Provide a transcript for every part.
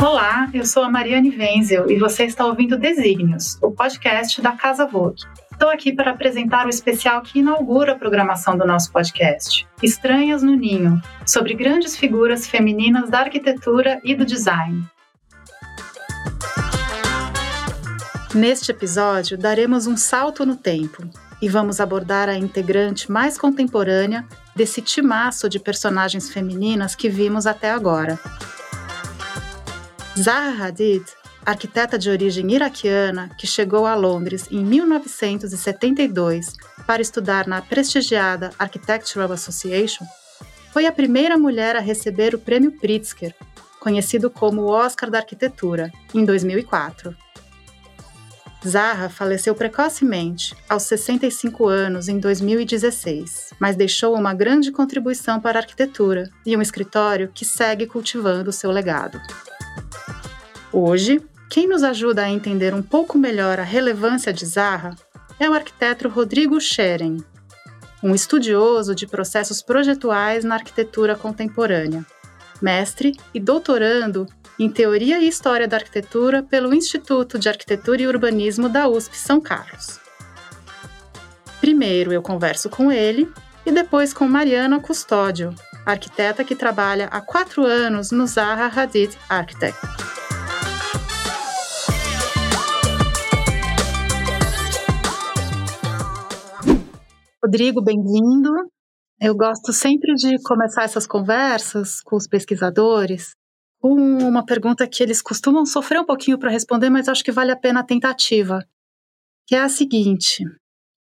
Olá, eu sou a Mariane Wenzel e você está ouvindo Desígnios, o podcast da Casa Vogue. Estou aqui para apresentar o especial que inaugura a programação do nosso podcast, Estranhas no Ninho, sobre grandes figuras femininas da arquitetura e do design. Neste episódio, daremos um salto no tempo e vamos abordar a integrante mais contemporânea desse timaço de personagens femininas que vimos até agora. Zaha Hadid, arquiteta de origem iraquiana que chegou a Londres em 1972 para estudar na prestigiada Architectural Association, foi a primeira mulher a receber o Prêmio Pritzker, conhecido como Oscar da Arquitetura, em 2004. Zaha faleceu precocemente, aos 65 anos, em 2016, mas deixou uma grande contribuição para a arquitetura e um escritório que segue cultivando seu legado. Hoje, quem nos ajuda a entender um pouco melhor a relevância de Zaha é o arquiteto Rodrigo Scheren, um estudioso de processos projetuais na arquitetura contemporânea, mestre e doutorando em Teoria e História da Arquitetura pelo Instituto de Arquitetura e Urbanismo da USP São Carlos. Primeiro eu converso com ele e depois com Mariana Custódio, arquiteta que trabalha há quatro anos no Zaha Hadid Architect. Rodrigo, bem-vindo. Eu gosto sempre de começar essas conversas com os pesquisadores com uma pergunta que eles costumam sofrer um pouquinho para responder, mas acho que vale a pena a tentativa, que é a seguinte: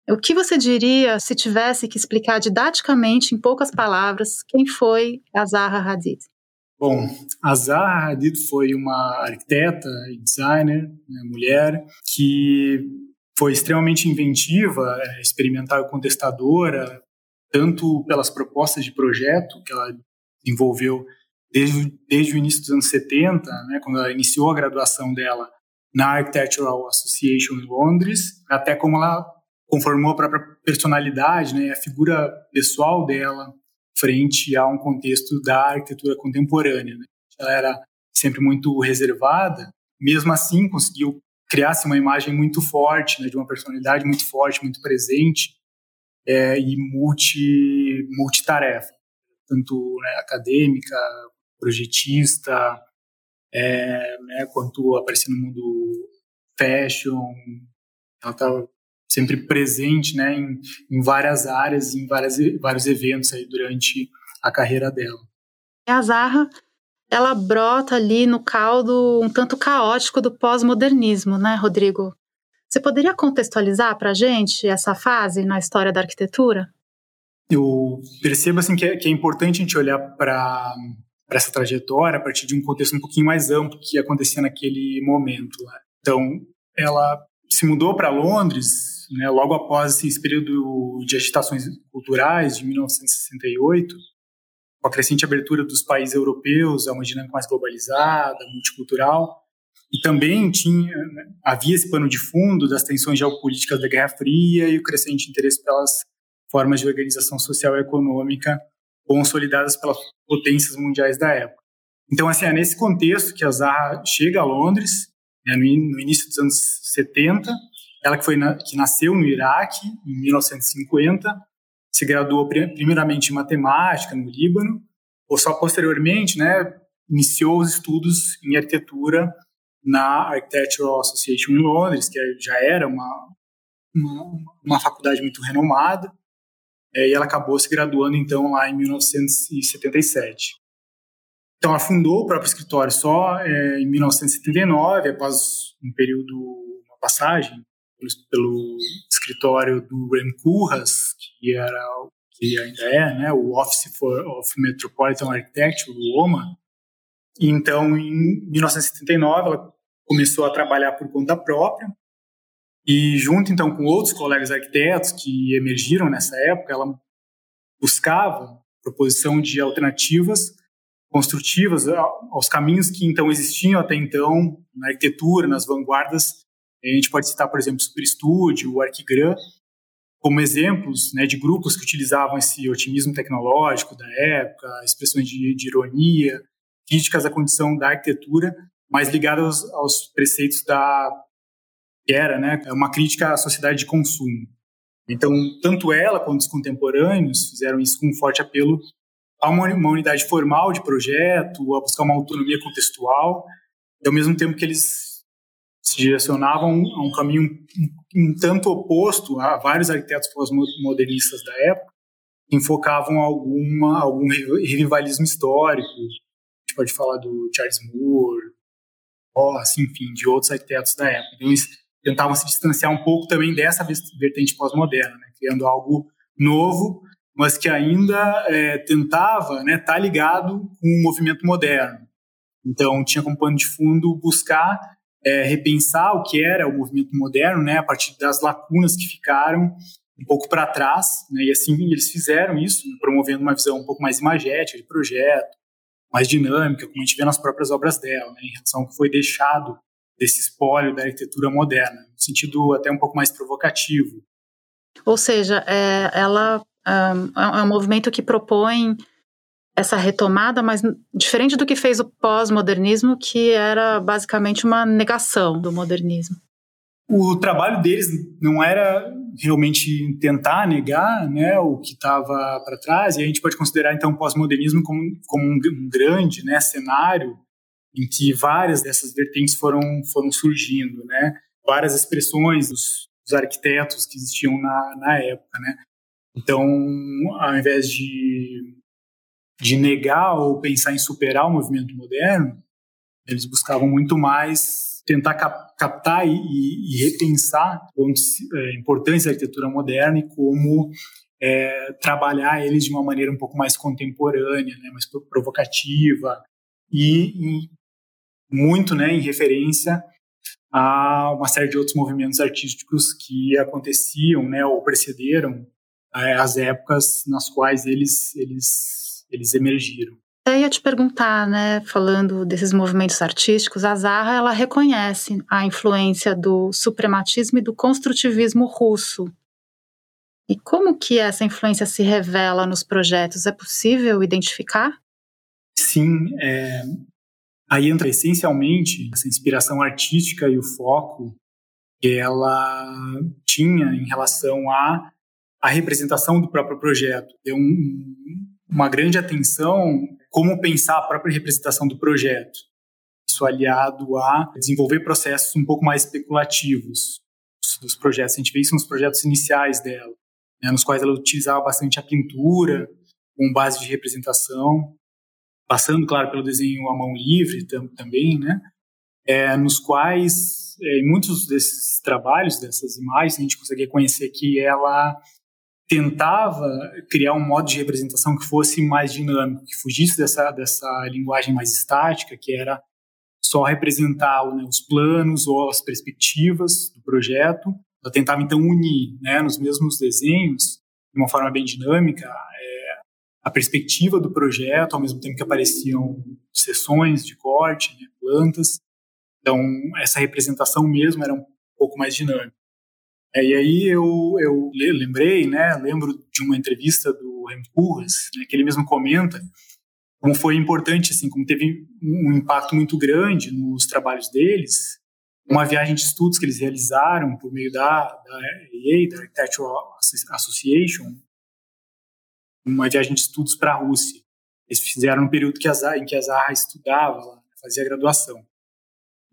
o que você diria se tivesse que explicar didaticamente, em poucas palavras, quem foi a Zaha Hadid? Bom, a Zaha Hadid foi uma arquiteta e designer, né, mulher, que foi extremamente inventiva, é, experimental e contestadora, tanto pelas propostas de projeto que ela desenvolveu desde, desde o início dos anos 70, né, quando ela iniciou a graduação dela na Architectural Association em Londres, até como ela conformou a própria personalidade, né, a figura pessoal dela frente a um contexto da arquitetura contemporânea. Né. Ela era sempre muito reservada, mesmo assim conseguiu criasse uma imagem muito forte, né, de uma personalidade muito forte, muito presente é, e multi, multitarefa, tanto né, acadêmica, projetista, é, né, quanto aparecer no mundo fashion. Ela está sempre presente né, em, em várias áreas, em várias, vários eventos aí durante a carreira dela. A Zarra ela brota ali no caldo um tanto caótico do pós-modernismo, né, Rodrigo? Você poderia contextualizar para a gente essa fase na história da arquitetura? Eu percebo assim que é, que é importante a gente olhar para essa trajetória a partir de um contexto um pouquinho mais amplo que acontecia naquele momento. Né? Então, ela se mudou para Londres né, logo após esse período de agitações culturais de 1968 com a crescente abertura dos países europeus a uma dinâmica mais globalizada, multicultural, e também tinha né, havia esse pano de fundo das tensões geopolíticas da Guerra Fria e o crescente interesse pelas formas de organização social e econômica consolidadas pelas potências mundiais da época. Então, assim, é nesse contexto que a Zaha chega a Londres, né, no, no, início dos anos 70, ela que, foi na, que nasceu no Iraque, em 1950, se graduou primeiramente em matemática no Líbano, ou só posteriormente, né, iniciou os estudos em arquitetura na Architectural Association em Londres, que já era uma, uma, uma faculdade muito renomada, é, e ela acabou se graduando então lá em 1977. Então ela fundou o próprio escritório só é, em 1979, após um período, uma passagem pelo escritório do Rem Koolhaas, que era que ainda é, né, o Office for, of Metropolitan Architecture, o OMA. Então, em 1979, ela começou a trabalhar por conta própria e junto então com outros colegas arquitetos que emergiram nessa época, ela buscava proposição de alternativas construtivas aos caminhos que então existiam até então na arquitetura, nas vanguardas a gente pode citar, por exemplo, o Super Studio, o Arquigram, como exemplos né, de grupos que utilizavam esse otimismo tecnológico da época, expressões de, de ironia, críticas à condição da arquitetura mais ligada aos, preceitos da era, né, uma crítica à sociedade de consumo. Então, tanto ela quanto os contemporâneos fizeram isso com um forte apelo a uma, uma unidade formal de projeto, a buscar uma autonomia contextual, e ao mesmo tempo que eles se direcionavam a um caminho um, tanto oposto a vários arquitetos pós-modernistas da época, que enfocavam alguma, algum revivalismo histórico. A gente pode falar do Charles Moore, Ross, enfim, de outros arquitetos da época. Então, eles tentavam se distanciar um pouco também dessa vertente pós-moderna, né, criando algo novo, mas que ainda é, tentava estar né, tá ligado com o movimento moderno. Então, tinha como pano de fundo buscar é, repensar o que era o movimento moderno, né, a partir das lacunas que ficaram um pouco para trás, né, e assim eles fizeram isso, né, promovendo uma visão um pouco mais imagética de projeto, mais dinâmica, como a gente vê nas próprias obras dela, né, em relação ao que foi deixado desse espólio da arquitetura moderna, no sentido até um pouco mais provocativo. Ou seja, é, ela um, é um movimento que propõe essa retomada, mas diferente do que fez o pós-modernismo, que era basicamente uma negação do modernismo. O trabalho deles não era realmente tentar negar né, o que estava para trás, e a gente pode considerar então o pós-modernismo como, como um, grande né, cenário em que várias dessas vertentes foram, foram surgindo, né? várias expressões dos, dos arquitetos que existiam na, na época. Né? Então, ao invés de de negar ou pensar em superar o movimento moderno, eles buscavam muito mais tentar cap captar e, e, repensar é, importantes da arquitetura moderna e como é, trabalhar eles de uma maneira um pouco mais contemporânea, né, mais provocativa e, e muito né, em referência a uma série de outros movimentos artísticos que aconteciam né, ou precederam é, as épocas nas quais eles, eles eles emergiram. Eu ia te perguntar, né, falando desses movimentos artísticos, a Zaha ela reconhece a influência do suprematismo e do construtivismo russo. E como que essa influência se revela nos projetos? É possível identificar? Sim, é... aí entra essencialmente essa inspiração artística e o foco que ela tinha em relação à, à representação do próprio projeto. Deu um, uma grande atenção como pensar a própria representação do projeto. Isso aliado a desenvolver processos um pouco mais especulativos dos projetos. A gente vê isso nos projetos iniciais dela, né, nos quais ela utilizava bastante a pintura como base de representação, passando, claro, pelo desenho à mão livre tam, também, né? É, nos quais, é, em muitos desses trabalhos, dessas imagens, a gente consegue conhecer que ela tentava criar um modo de representação que fosse mais dinâmico, que fugisse dessa, dessa linguagem mais estática, que era só representar né, os planos ou as perspectivas do projeto. Ela tentava então unir né, nos mesmos desenhos, de uma forma bem dinâmica, é, a perspectiva do projeto, ao mesmo tempo que apareciam sessões de corte, né, plantas. Então, essa representação mesmo era um pouco mais dinâmica. É, e aí eu, eu lembrei, né, lembro de uma entrevista do Rem né, que ele mesmo comenta como foi importante, assim, como teve um impacto muito grande nos trabalhos deles, uma viagem de estudos que eles realizaram por meio da, da da Architectural Association, uma viagem de estudos para a Rússia. Eles fizeram no período que a Zaha, em que a Zaha estudava, fazia graduação.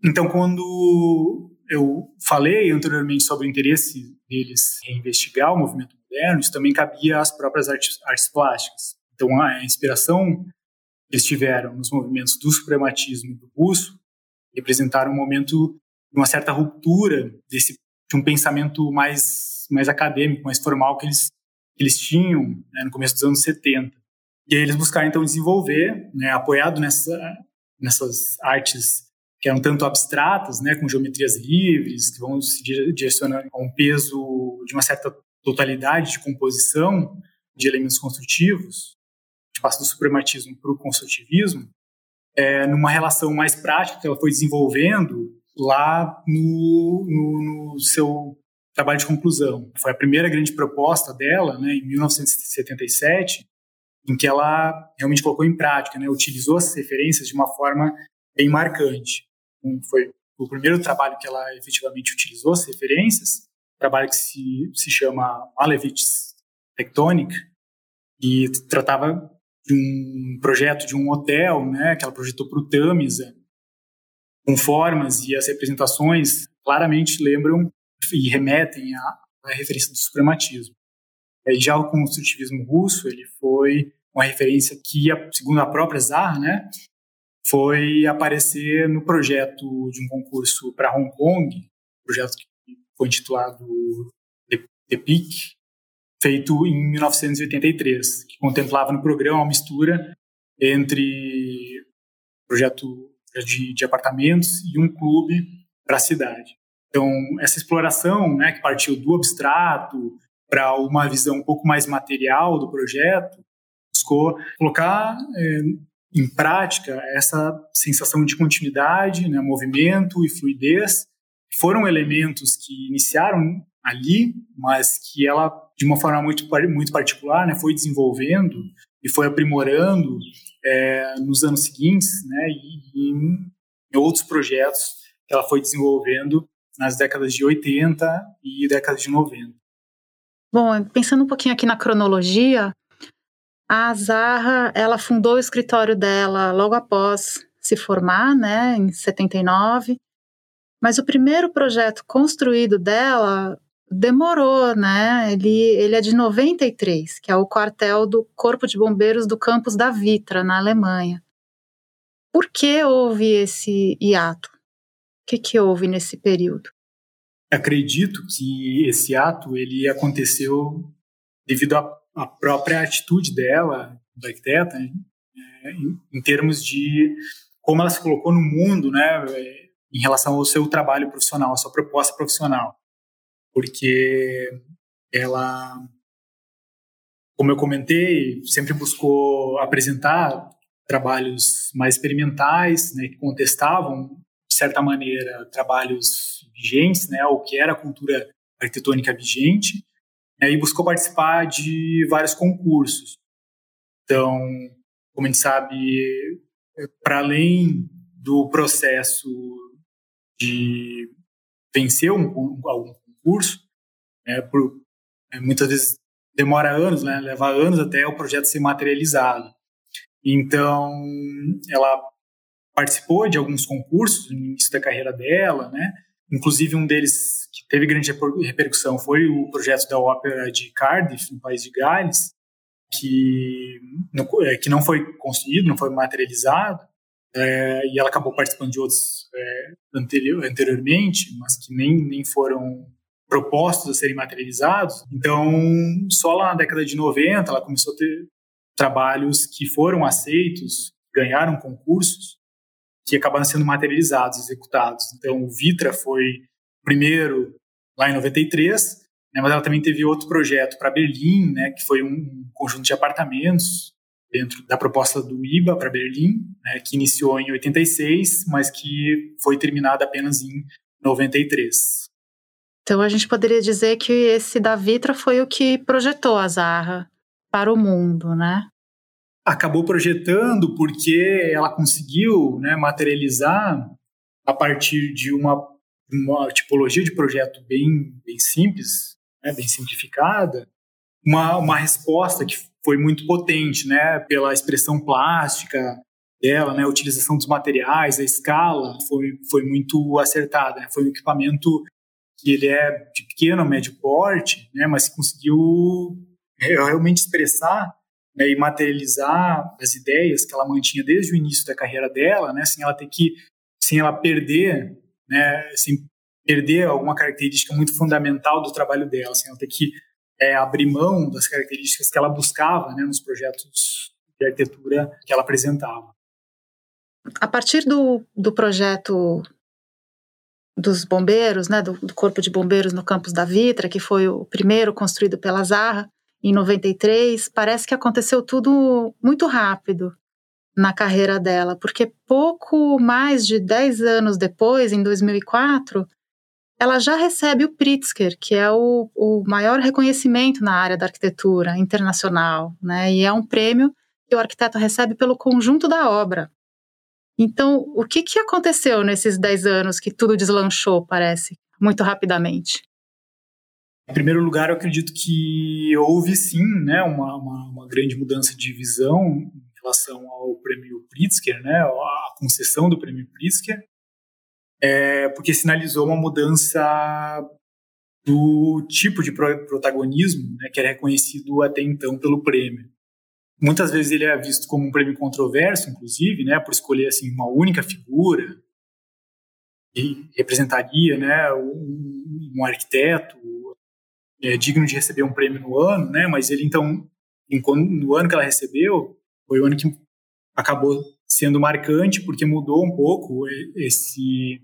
Então, quando eu falei anteriormente sobre o interesse deles em investigar o movimento moderno, isso também cabia às próprias artes, artes plásticas. Então, a inspiração que eles tiveram nos movimentos do suprematismo e do russo representaram um momento de uma certa ruptura desse, de um pensamento mais, mais acadêmico, mais formal que eles, que eles tinham né, no começo dos anos 70. E aí eles buscaram, então, desenvolver, né, apoiado nessa, nessas artes que eram tanto abstratas, né, com geometrias livres, que vão se direcionar a um peso de uma certa totalidade de composição de elementos construtivos, de passa do suprematismo para o construtivismo, é, numa relação mais prática que ela foi desenvolvendo lá no, no, no, seu trabalho de conclusão. Foi a primeira grande proposta dela, né, em 1977, em que ela realmente colocou em prática, né, utilizou as referências de uma forma bem marcante. Foi o primeiro trabalho que ela efetivamente utilizou as referências, trabalho que se, se chama Malevich Tectonic, e tratava de um projeto de um hotel, né, que ela projetou para o Tamisa, com formas e as representações claramente lembram e remetem à, à referência do suprematismo. E já o construtivismo russo, ele foi uma referência que, segundo a própria Zaha, né, foi aparecer no projeto de um concurso para Hong Kong, projeto que foi intitulado The, Peak, feito em 1983, que contemplava no programa uma mistura entre projeto de, de apartamentos e um clube para a cidade. Então, essa exploração, né, que partiu do abstrato para uma visão um pouco mais material do projeto, buscou colocar é, em prática essa sensação de continuidade, né, movimento e fluidez, foram elementos que iniciaram ali, mas que ela, de uma forma muito, muito particular, né, foi desenvolvendo e foi aprimorando é, nos anos seguintes, né, e em outros projetos que ela foi desenvolvendo nas décadas de 80 e décadas de 90. Bom, pensando um pouquinho aqui na cronologia, a Zarra, ela fundou o escritório dela logo após se formar, né, em 79. Mas o primeiro projeto construído dela demorou, né? Ele, ele é de 93, que é o quartel do Corpo de Bombeiros do campus da Vitra, na Alemanha. Por que houve esse hiato? O que, que houve nesse período? Acredito que esse ato ele aconteceu devido à, própria atitude dela, da arquiteta, né? em, em termos de como ela se colocou no mundo, né, em relação ao seu trabalho profissional, à sua proposta profissional porque ela, como eu comentei, sempre buscou apresentar trabalhos mais experimentais, né, que contestavam, de certa maneira, trabalhos vigentes, né, o que era a cultura arquitetônica vigente, né, e buscou participar de vários concursos. Então, como a gente sabe, para além do processo de vencer um, algum curso, é, por, é, muitas vezes demora anos, né, leva anos até o projeto ser materializado. Então, ela participou de alguns concursos no início da carreira dela, né? Inclusive um deles que teve grande repercussão foi o projeto da ópera de Cardiff, no país de Gales, que, é, que não foi construído, não foi materializado, é, e ela acabou participando de outros é, anterior, anteriormente, mas que nem, nem foram propostos a serem materializados. Então, só lá na década de 90, ela começou a ter trabalhos que foram aceitos, ganharam concursos, que acabaram sendo materializados, executados. Então, o Vitra foi primeiro lá em 93, né, mas ela também teve outro projeto para Berlim, né, que foi um conjunto de apartamentos dentro da proposta do IBA para Berlim, né, que iniciou em 86, mas que foi terminada apenas em 93. Então a gente poderia dizer que esse da Vitra foi o que projetou a Zarra para o mundo, né? Acabou projetando porque ela conseguiu né, materializar a partir de uma, uma tipologia de projeto bem, bem simples, né, bem simplificada, uma, uma resposta que foi muito potente, né, pela expressão plástica dela, né, a utilização dos materiais, a escala foi, foi muito acertada. Né, foi um equipamento que ele é de pequeno, médio porte, né, mas conseguiu realmente expressar né, e materializar as ideias que ela mantinha desde o início da carreira dela, né, sem ela ter que, sem ela perder, né, sem perder alguma característica muito fundamental do trabalho dela, sem ela ter que é, abrir mão das características que ela buscava né, nos projetos de arquitetura que ela apresentava. A partir do, do projeto dos bombeiros, né, do, do, Corpo de Bombeiros no campus da Vitra, que foi o primeiro construído pela Zarra em 93, parece que aconteceu tudo muito rápido na carreira dela, porque pouco mais de 10 anos depois, em 2004, ela já recebe o Pritzker, que é o, o maior reconhecimento na área da arquitetura internacional, né, e é um prêmio que o arquiteto recebe pelo conjunto da obra. Então, o que, que aconteceu nesses 10 anos que tudo deslanchou, parece, muito rapidamente? Em primeiro lugar, eu acredito que houve sim né, uma, uma, uma grande mudança de visão relação ao prêmio Pritzker, né, a concessão do prêmio Pritzker, é, porque sinalizou uma mudança do tipo de protagonismo né, que era reconhecido até então pelo prêmio. Muitas vezes ele é visto como um prêmio controverso, inclusive, né, por escolher assim uma única figura que representaria, né, um, um arquiteto é, digno de receber um prêmio no ano, né, mas ele então no ano que ela recebeu foi o ano que acabou sendo marcante porque mudou um pouco esse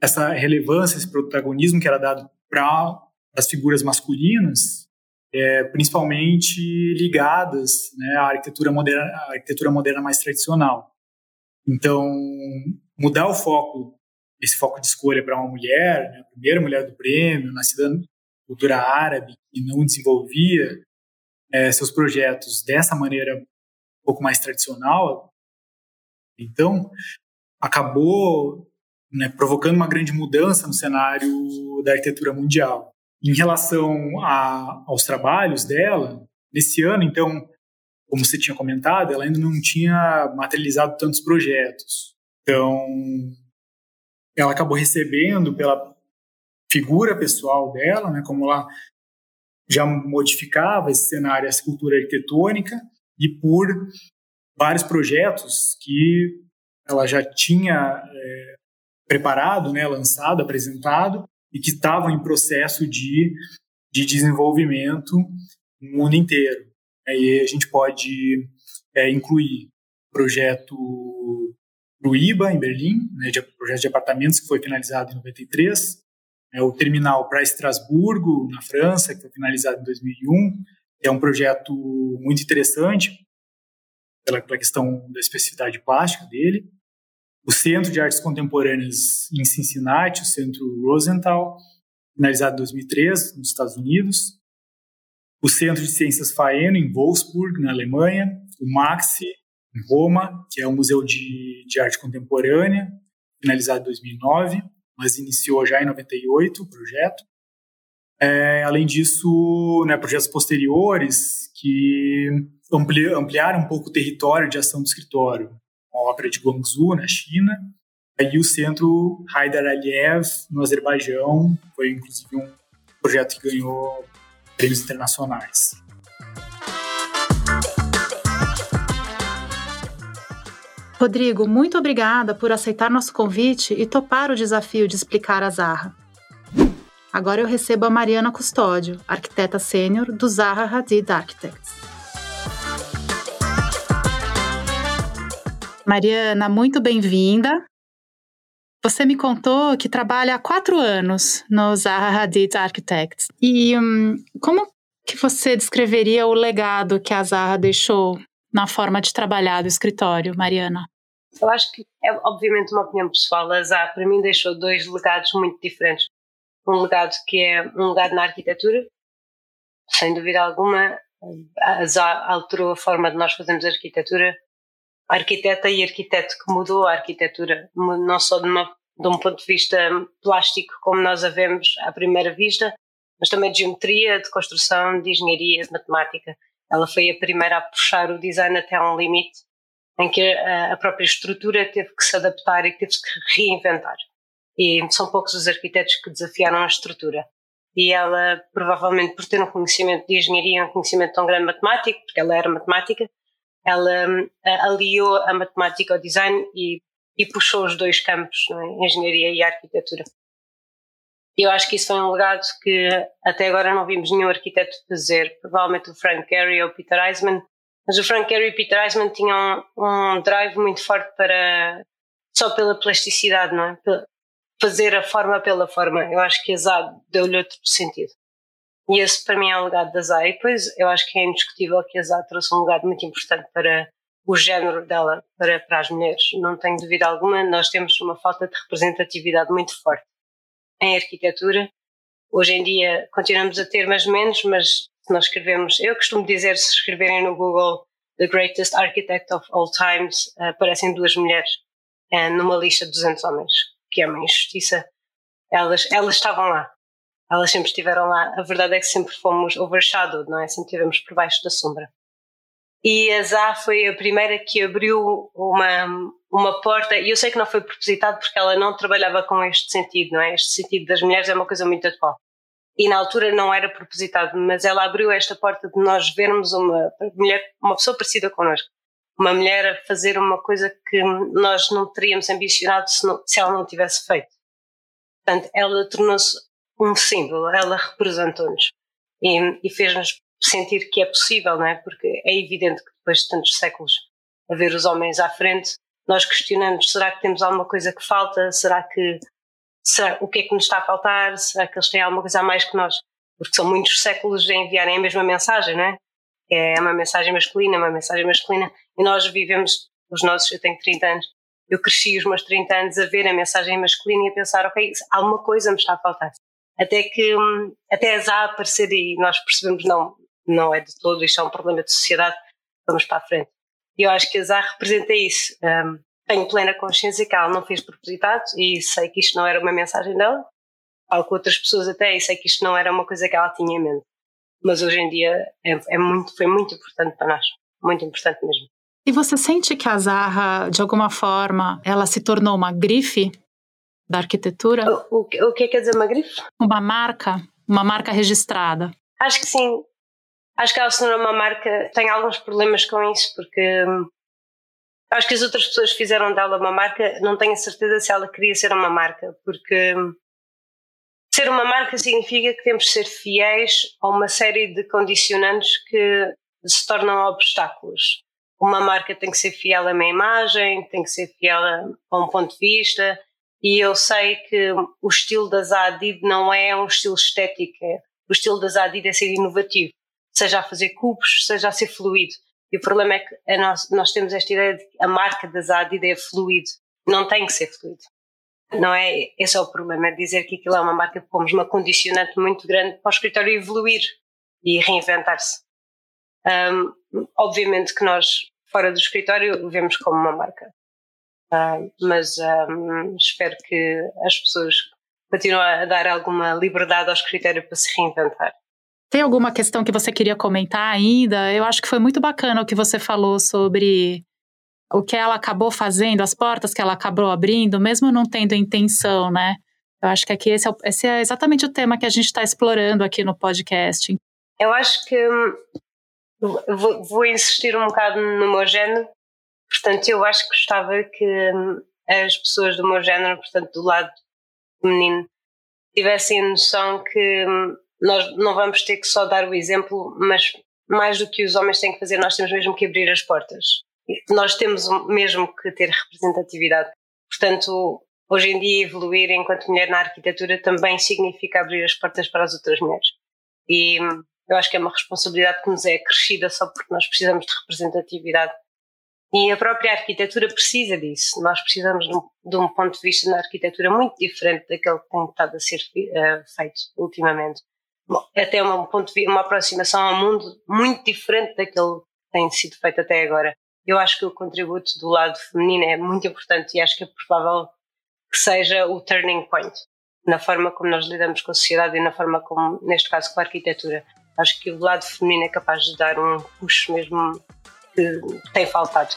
essa relevância, esse protagonismo que era dado para as figuras masculinas, é, principalmente ligadas né, à arquitetura moderna, à arquitetura moderna mais tradicional. Então, mudar o foco, esse foco de escolha para uma mulher, né, a primeira mulher do prêmio, nascida na cultura árabe, que não desenvolvia é, seus projetos dessa maneira um pouco mais tradicional, então acabou né, provocando uma grande mudança no cenário da arquitetura mundial. Em relação a, aos trabalhos dela, nesse ano, então, como você tinha comentado, ela ainda não tinha materializado tantos projetos. Então, ela acabou recebendo pela figura pessoal dela, né, como ela já modificava esse cenário, essa cultura arquitetônica, e por vários projetos que ela já tinha é, preparado, né, lançado, apresentado e que estavam em processo de, de desenvolvimento no mundo inteiro. Aí a gente pode é, incluir projeto do IBA, em Berlim, né, de, projeto de apartamentos que foi finalizado em 93, é, o terminal para Estrasburgo, na França, que foi finalizado em 2001, é um projeto muito interessante pela, pela questão da especificidade plástica dele. O Centro de Artes Contemporâneas em Cincinnati, o Centro Rosenthal, finalizado em 2003, nos Estados Unidos, o Centro de Ciências Faeno, em Wolfsburg, na Alemanha, o Maxi, em Roma, que é um museu de, de arte contemporânea, finalizado em 2009, mas iniciou já em 98 o projeto. É, além disso, né, projetos posteriores que ampliaram um pouco o território de ação do escritório uma ópera de Guangzhou, na China, e o centro Haidar Aliyev, no Azerbaijão, foi inclusive um projeto que ganhou prêmios internacionais. Rodrigo, muito obrigada por aceitar nosso convite e topar o desafio de explicar a Zaha. Agora eu recebo a Mariana Custódio, arquiteta sênior do Zaha Hadid Architects. Mariana, muito bem-vinda. Você me contou que trabalha há quatro anos no Zaha Hadid Architects. E hum, como que você descreveria o legado que a Zaha deixou na forma de trabalhar do escritório, Mariana? Eu acho que é obviamente uma opinião pessoal. A Zaha, para mim, deixou dois legados muito diferentes. Um legado que é um legado na arquitetura, sem dúvida alguma. Alterou a forma de nós fazermos arquitetura arquiteta e arquiteto que mudou a arquitetura, não só de, uma, de um ponto de vista plástico, como nós a vemos à primeira vista, mas também de geometria, de construção, de engenharia, de matemática. Ela foi a primeira a puxar o design até um limite em que a própria estrutura teve que se adaptar e teve que reinventar. E são poucos os arquitetos que desafiaram a estrutura. E ela, provavelmente por ter um conhecimento de engenharia, um conhecimento tão grande matemático, porque ela era matemática, ela um, aliou a matemática ao design e, e puxou os dois campos, é? engenharia e arquitetura. Eu acho que isso foi um legado que até agora não vimos nenhum arquiteto fazer, provavelmente o Frank Gehry ou o Peter Eisman, mas o Frank Gehry e o Peter Eisman tinham um, um drive muito forte para só pela plasticidade, não é? Fazer a forma pela forma. Eu acho que a ZAD deu-lhe outro sentido. E esse para mim é o legado da Zá. E depois eu acho que é indiscutível que a Zá trouxe um legado muito importante para o género dela, para, para as mulheres. Não tenho dúvida alguma, nós temos uma falta de representatividade muito forte em arquitetura. Hoje em dia continuamos a ter mais menos, mas se nós escrevemos, eu costumo dizer, se escreverem no Google The Greatest Architect of All Times, aparecem duas mulheres. é, numa lista de 200 homens, que é uma injustiça. Elas, elas estavam lá, elas sempre estiveram lá. A verdade é que sempre fomos overshadowed, não é? Sempre estivemos por baixo da sombra. E a Zá foi a primeira que abriu uma, uma porta, e eu sei que não foi propositado porque ela não trabalhava com este sentido, não é? Este sentido das mulheres é uma coisa muito atual. E na altura não era propositado, mas ela abriu esta porta de nós vermos uma mulher, uma pessoa parecida connosco, uma mulher a fazer uma coisa que nós não teríamos ambicionado se, não, se ela não tivesse feito. Portanto, ela tornou-se um símbolo, ela representou-nos e, e fez-nos sentir que é possível, não é? Porque é evidente que depois de tantos séculos a ver os homens à frente, nós questionamos: será que temos alguma coisa que falta? Será que será, o que é que nos está a faltar? Será que eles têm alguma coisa a mais que nós? Porque são muitos séculos a enviarem a mesma mensagem, não é? É uma mensagem masculina, uma mensagem masculina, e nós vivemos os nossos. Eu tenho 30 anos, eu cresci os meus 30 anos a ver a mensagem masculina e a pensar: ok, alguma coisa me está a faltar. Até que, hum, até as a aparecer e nós percebemos: não, não é de todo, isto é um problema de sociedade, vamos para a frente. E eu acho que a Zá representa isso. Um, tenho plena consciência que ela não fez propositado e sei que isto não era uma mensagem dela, falo com outras pessoas até e sei que isto não era uma coisa que ela tinha em mente. Mas hoje em dia é, é muito, foi muito importante para nós, muito importante mesmo. E você sente que a Zaha, de alguma forma, ela se tornou uma grife da arquitetura? O, o, o que quer dizer uma grife? Uma marca, uma marca registrada. Acho que sim. Acho que ela se tornou uma marca. Tem alguns problemas com isso, porque hum, acho que as outras pessoas fizeram dela uma marca. Não tenho a certeza se ela queria ser uma marca, porque hum, ser uma marca significa que temos de ser fiéis a uma série de condicionantes que se tornam obstáculos. Uma marca tem que ser fiel a uma imagem, tem que ser fiel a um ponto de vista, e eu sei que o estilo da Zadid não é um estilo estético, é, o estilo da Zadid é ser inovativo seja a fazer cubos, seja a ser fluido. E o problema é que nós, nós temos esta ideia de que a marca da Zadida é fluido. Não tem que ser fluido. Não é, esse é o problema, é dizer que aquilo é uma marca pomos uma condicionante muito grande para o escritório evoluir e reinventar-se. Um, obviamente que nós, fora do escritório, vemos como uma marca. Mas um, espero que as pessoas continuem a dar alguma liberdade ao escritório para se reinventar. Tem alguma questão que você queria comentar ainda? Eu acho que foi muito bacana o que você falou sobre o que ela acabou fazendo, as portas que ela acabou abrindo, mesmo não tendo intenção, né? Eu acho que aqui esse é, esse é exatamente o tema que a gente está explorando aqui no podcast. Eu acho que hum, vou, vou, insistir um bocado no meu género. Portanto, eu acho que gostava que hum, as pessoas do meu género, portanto, do lado feminino, tivessem a noção que hum, nós não vamos ter que só dar o exemplo, mas mais do que os homens têm que fazer, nós temos mesmo que abrir as portas. Nós temos mesmo que ter representatividade. Portanto, hoje em dia, evoluir enquanto mulher na arquitetura também significa abrir as portas para as outras mulheres. E eu acho que é uma responsabilidade que nos é acrescida só porque nós precisamos de representatividade. E a própria arquitetura precisa disso. Nós precisamos de um, de um ponto de vista na arquitetura muito diferente daquele que tem estado a ser uh, feito ultimamente até um ponto de uma aproximação ao mundo muito diferente daquele que tem sido feito até agora. Eu acho que o contributo do lado feminino é muito importante e acho que é provável que seja o turning point na forma como nós lidamos com a sociedade e na forma como, neste caso, com a arquitetura. Acho que o lado feminino é capaz de dar um push mesmo que tem faltado.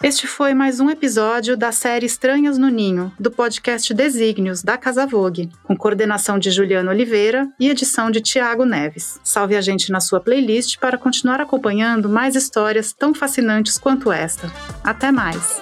Este foi mais um episódio da série Estranhas no Ninho, do podcast Desígnios, da Casa Vogue, com coordenação de Juliana Oliveira e edição de Tiago Neves. Salve a gente na sua playlist para continuar acompanhando mais histórias tão fascinantes quanto esta. Até mais!